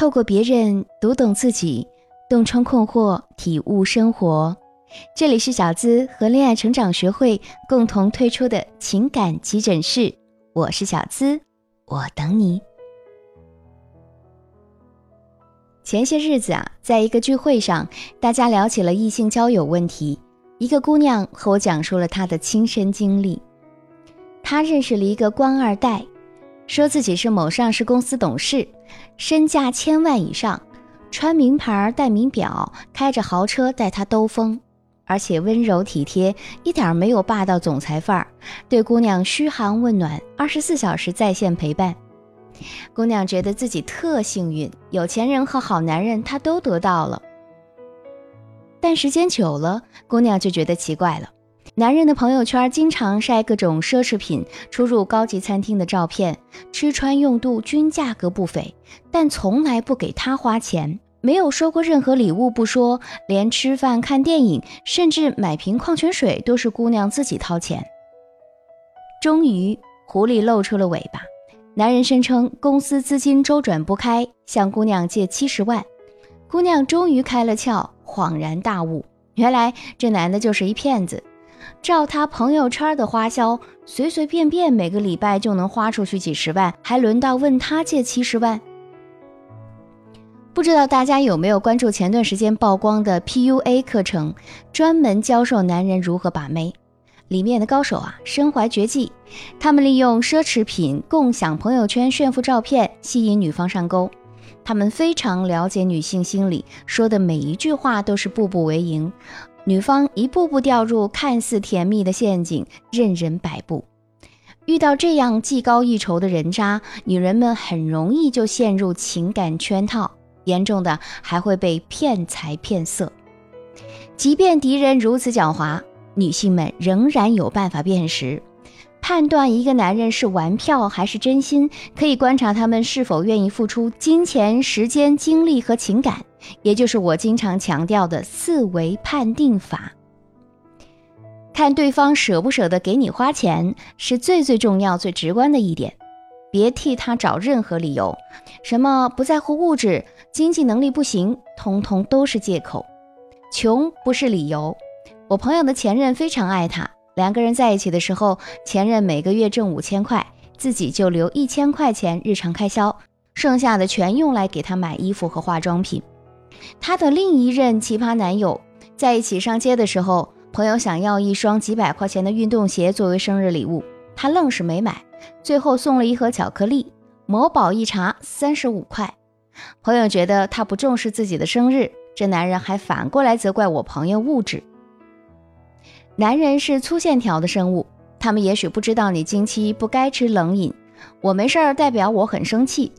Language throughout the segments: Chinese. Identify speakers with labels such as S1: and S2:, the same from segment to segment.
S1: 透过别人读懂自己，洞穿困惑，体悟生活。这里是小资和恋爱成长学会共同推出的情感急诊室，我是小资，我等你。前些日子啊，在一个聚会上，大家聊起了异性交友问题。一个姑娘和我讲述了她的亲身经历。她认识了一个官二代，说自己是某上市公司董事，身价千万以上，穿名牌、戴名表，开着豪车带她兜风，而且温柔体贴，一点没有霸道总裁范儿，对姑娘嘘寒问暖，二十四小时在线陪伴。姑娘觉得自己特幸运，有钱人和好男人她都得到了。但时间久了，姑娘就觉得奇怪了。男人的朋友圈经常晒各种奢侈品、出入高级餐厅的照片，吃穿用度均价格不菲，但从来不给他花钱，没有收过任何礼物不说，连吃饭、看电影，甚至买瓶矿泉水都是姑娘自己掏钱。终于，狐狸露出了尾巴。男人声称公司资金周转不开，向姑娘借七十万。姑娘终于开了窍，恍然大悟，原来这男的就是一骗子。照他朋友圈的花销，随随便便每个礼拜就能花出去几十万，还轮到问他借七十万？不知道大家有没有关注前段时间曝光的 PUA 课程，专门教授男人如何把妹。里面的高手啊，身怀绝技，他们利用奢侈品、共享朋友圈炫富照片，吸引女方上钩。他们非常了解女性心理，说的每一句话都是步步为营，女方一步步掉入看似甜蜜的陷阱，任人摆布。遇到这样技高一筹的人渣，女人们很容易就陷入情感圈套，严重的还会被骗财骗色。即便敌人如此狡猾，女性们仍然有办法辨识。判断一个男人是玩票还是真心，可以观察他们是否愿意付出金钱、时间、精力和情感，也就是我经常强调的四维判定法。看对方舍不舍得给你花钱，是最最重要、最直观的一点。别替他找任何理由，什么不在乎物质、经济能力不行，通通都是借口。穷不是理由。我朋友的前任非常爱他。两个人在一起的时候，前任每个月挣五千块，自己就留一千块钱日常开销，剩下的全用来给他买衣服和化妆品。她的另一任奇葩男友在一起上街的时候，朋友想要一双几百块钱的运动鞋作为生日礼物，他愣是没买，最后送了一盒巧克力。某宝一查，三十五块。朋友觉得他不重视自己的生日，这男人还反过来责怪我朋友物质。男人是粗线条的生物，他们也许不知道你经期不该吃冷饮，我没事儿代表我很生气，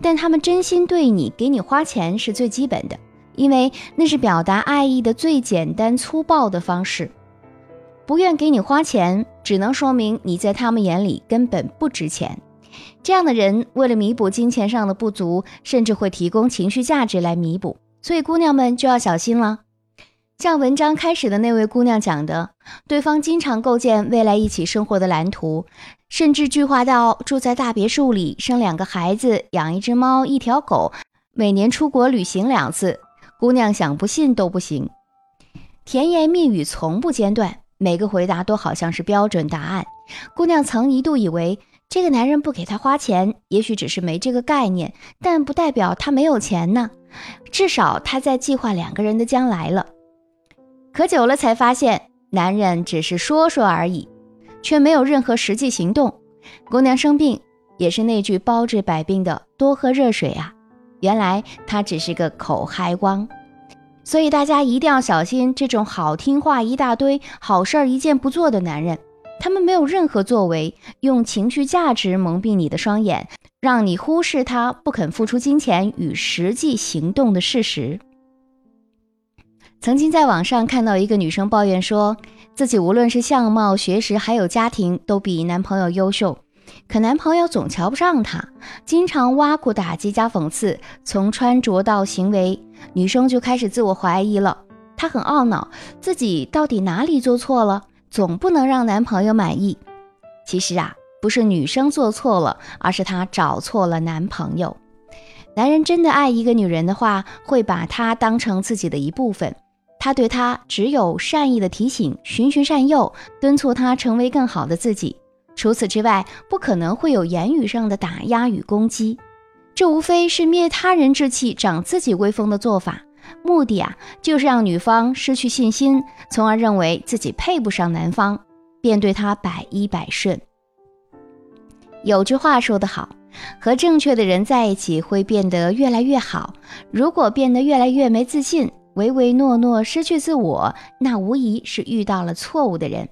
S1: 但他们真心对你，给你花钱是最基本的，因为那是表达爱意的最简单粗暴的方式。不愿给你花钱，只能说明你在他们眼里根本不值钱。这样的人为了弥补金钱上的不足，甚至会提供情绪价值来弥补，所以姑娘们就要小心了。像文章开始的那位姑娘讲的，对方经常构建未来一起生活的蓝图，甚至具化到住在大别墅里，生两个孩子，养一只猫，一条狗，每年出国旅行两次。姑娘想不信都不行，甜言蜜语从不间断，每个回答都好像是标准答案。姑娘曾一度以为这个男人不给她花钱，也许只是没这个概念，但不代表他没有钱呢，至少他在计划两个人的将来了。可久了才发现，男人只是说说而已，却没有任何实际行动。姑娘生病也是那句包治百病的“多喝热水”啊，原来他只是个口嗨汪。所以大家一定要小心这种好听话一大堆、好事儿一件不做的男人，他们没有任何作为，用情绪价值蒙蔽你的双眼，让你忽视他不肯付出金钱与实际行动的事实。曾经在网上看到一个女生抱怨说，自己无论是相貌、学识还有家庭都比男朋友优秀，可男朋友总瞧不上她，经常挖苦、打击加讽刺，从穿着到行为，女生就开始自我怀疑了。她很懊恼，自己到底哪里做错了，总不能让男朋友满意。其实啊，不是女生做错了，而是她找错了男朋友。男人真的爱一个女人的话，会把她当成自己的一部分。他对她只有善意的提醒、循循善诱，敦促她成为更好的自己。除此之外，不可能会有言语上的打压与攻击。这无非是灭他人志气、长自己威风的做法。目的啊，就是让女方失去信心，从而认为自己配不上男方，便对他百依百顺。有句话说得好。和正确的人在一起会变得越来越好。如果变得越来越没自信、唯唯诺诺、失去自我，那无疑是遇到了错误的人。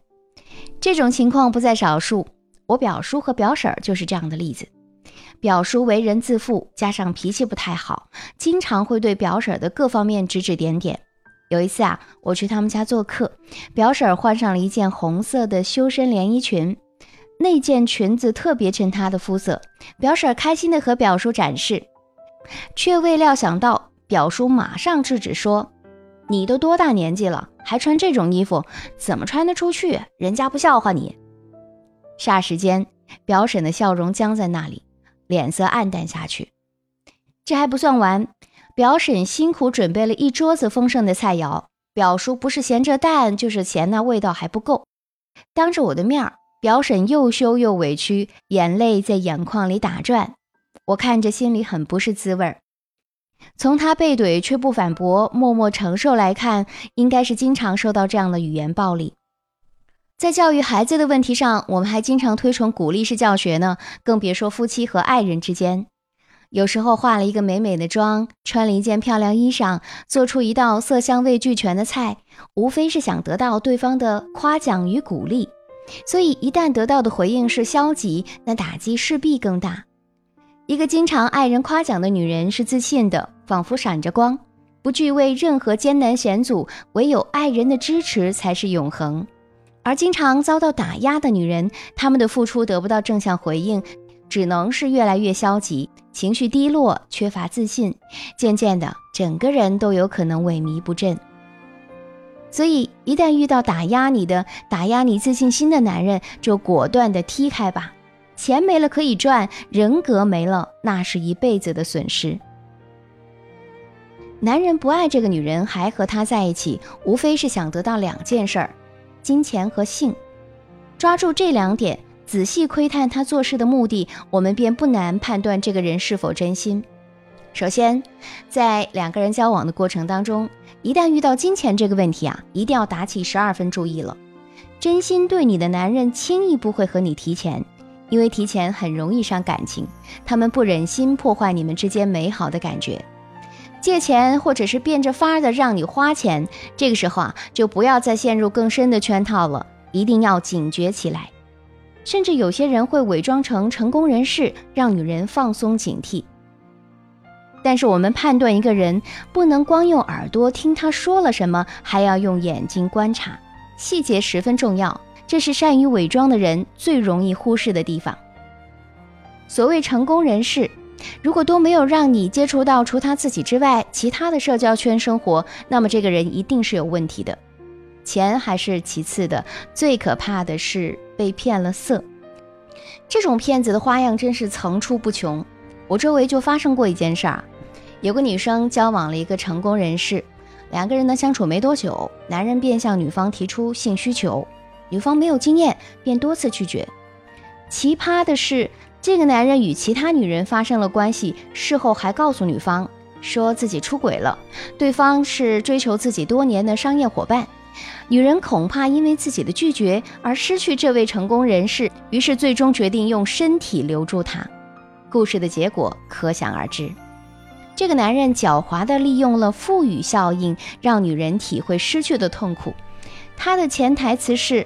S1: 这种情况不在少数。我表叔和表婶儿就是这样的例子。表叔为人自负，加上脾气不太好，经常会对表婶儿的各方面指指点点。有一次啊，我去他们家做客，表婶儿换上了一件红色的修身连衣裙。那件裙子特别衬她的肤色，表婶开心地和表叔展示，却未料想到表叔马上制止说：“你都多大年纪了，还穿这种衣服，怎么穿得出去？人家不笑话你。”霎时间，表婶的笑容僵在那里，脸色暗淡下去。这还不算完，表婶辛苦准备了一桌子丰盛的菜肴，表叔不是嫌这淡，就是嫌那味道还不够，当着我的面儿。表婶又羞又委屈，眼泪在眼眶里打转，我看着心里很不是滋味儿。从他被怼却不反驳、默默承受来看，应该是经常受到这样的语言暴力。在教育孩子的问题上，我们还经常推崇鼓励式教学呢，更别说夫妻和爱人之间。有时候化了一个美美的妆，穿了一件漂亮衣裳，做出一道色香味俱全的菜，无非是想得到对方的夸奖与鼓励。所以，一旦得到的回应是消极，那打击势必更大。一个经常爱人夸奖的女人是自信的，仿佛闪着光，不惧为任何艰难险阻，唯有爱人的支持才是永恒。而经常遭到打压的女人，她们的付出得不到正向回应，只能是越来越消极，情绪低落，缺乏自信，渐渐的，整个人都有可能萎靡不振。所以，一旦遇到打压你的、打压你自信心的男人，就果断的踢开吧。钱没了可以赚，人格没了，那是一辈子的损失。男人不爱这个女人，还和她在一起，无非是想得到两件事儿：金钱和性。抓住这两点，仔细窥探他做事的目的，我们便不难判断这个人是否真心。首先，在两个人交往的过程当中，一旦遇到金钱这个问题啊，一定要打起十二分注意了。真心对你的男人轻易不会和你提钱，因为提钱很容易伤感情，他们不忍心破坏你们之间美好的感觉。借钱或者是变着法儿的让你花钱，这个时候啊，就不要再陷入更深的圈套了，一定要警觉起来。甚至有些人会伪装成成功人士，让女人放松警惕。但是我们判断一个人，不能光用耳朵听他说了什么，还要用眼睛观察，细节十分重要。这是善于伪装的人最容易忽视的地方。所谓成功人士，如果都没有让你接触到除他自己之外其他的社交圈生活，那么这个人一定是有问题的。钱还是其次的，最可怕的是被骗了色。这种骗子的花样真是层出不穷。我周围就发生过一件事儿。有个女生交往了一个成功人士，两个人呢相处没多久，男人便向女方提出性需求，女方没有经验，便多次拒绝。奇葩的是，这个男人与其他女人发生了关系，事后还告诉女方说自己出轨了，对方是追求自己多年的商业伙伴。女人恐怕因为自己的拒绝而失去这位成功人士，于是最终决定用身体留住他。故事的结果可想而知。这个男人狡猾地利用了赋予效应，让女人体会失去的痛苦。他的潜台词是：“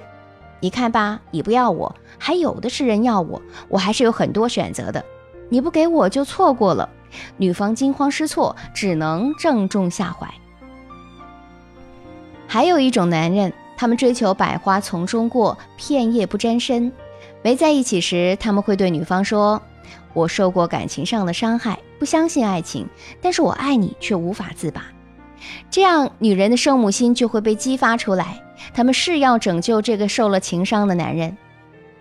S1: 你看吧，你不要我，还有的是人要我，我还是有很多选择的。你不给我就错过了。”女方惊慌失措，只能正中下怀。还有一种男人，他们追求百花丛中过，片叶不沾身。没在一起时，他们会对女方说。我受过感情上的伤害，不相信爱情，但是我爱你却无法自拔，这样女人的圣母心就会被激发出来，他们是要拯救这个受了情伤的男人，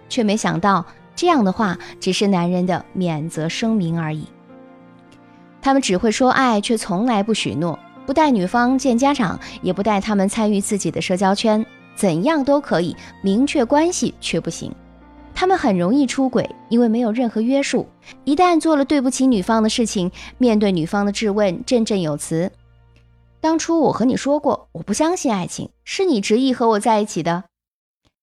S1: 却没想到这样的话只是男人的免责声明而已。他们只会说爱，却从来不许诺，不带女方见家长，也不带他们参与自己的社交圈，怎样都可以，明确关系却不行。他们很容易出轨，因为没有任何约束。一旦做了对不起女方的事情，面对女方的质问，振振有词：“当初我和你说过，我不相信爱情，是你执意和我在一起的。”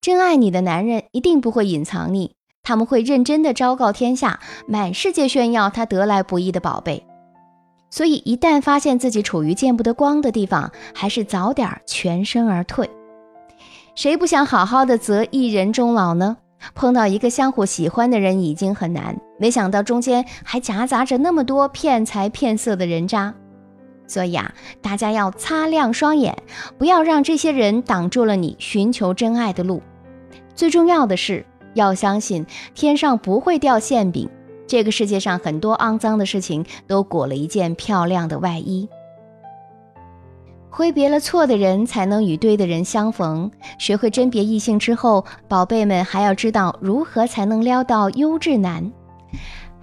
S1: 真爱你的男人一定不会隐藏你，他们会认真的昭告天下，满世界炫耀他得来不易的宝贝。所以，一旦发现自己处于见不得光的地方，还是早点全身而退。谁不想好好的择一人终老呢？碰到一个相互喜欢的人已经很难，没想到中间还夹杂着那么多骗财骗色的人渣，所以啊，大家要擦亮双眼，不要让这些人挡住了你寻求真爱的路。最重要的是，要相信天上不会掉馅饼，这个世界上很多肮脏的事情都裹了一件漂亮的外衣。挥别了错的人，才能与对的人相逢。学会甄别异性之后，宝贝们还要知道如何才能撩到优质男。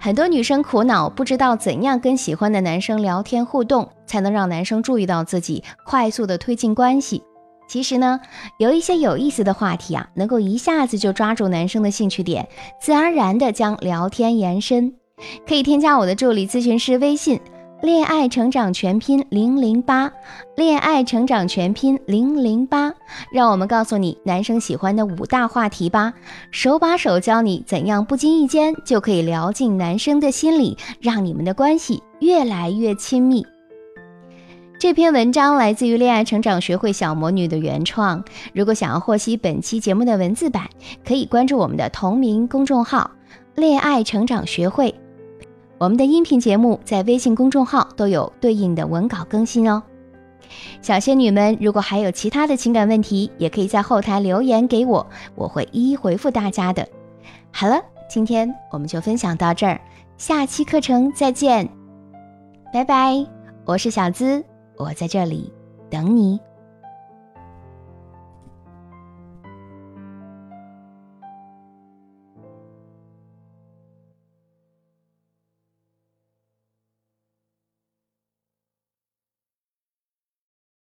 S1: 很多女生苦恼，不知道怎样跟喜欢的男生聊天互动，才能让男生注意到自己，快速的推进关系。其实呢，有一些有意思的话题啊，能够一下子就抓住男生的兴趣点，自然而然的将聊天延伸。可以添加我的助理咨询师微信。恋爱成长全拼零零八，恋爱成长全拼零零八，让我们告诉你男生喜欢的五大话题吧，手把手教你怎样不经意间就可以聊进男生的心里，让你们的关系越来越亲密。这篇文章来自于恋爱成长学会小魔女的原创。如果想要获悉本期节目的文字版，可以关注我们的同名公众号“恋爱成长学会”。我们的音频节目在微信公众号都有对应的文稿更新哦，小仙女们，如果还有其他的情感问题，也可以在后台留言给我，我会一一回复大家的。好了，今天我们就分享到这儿，下期课程再见，拜拜！我是小资，我在这里等你。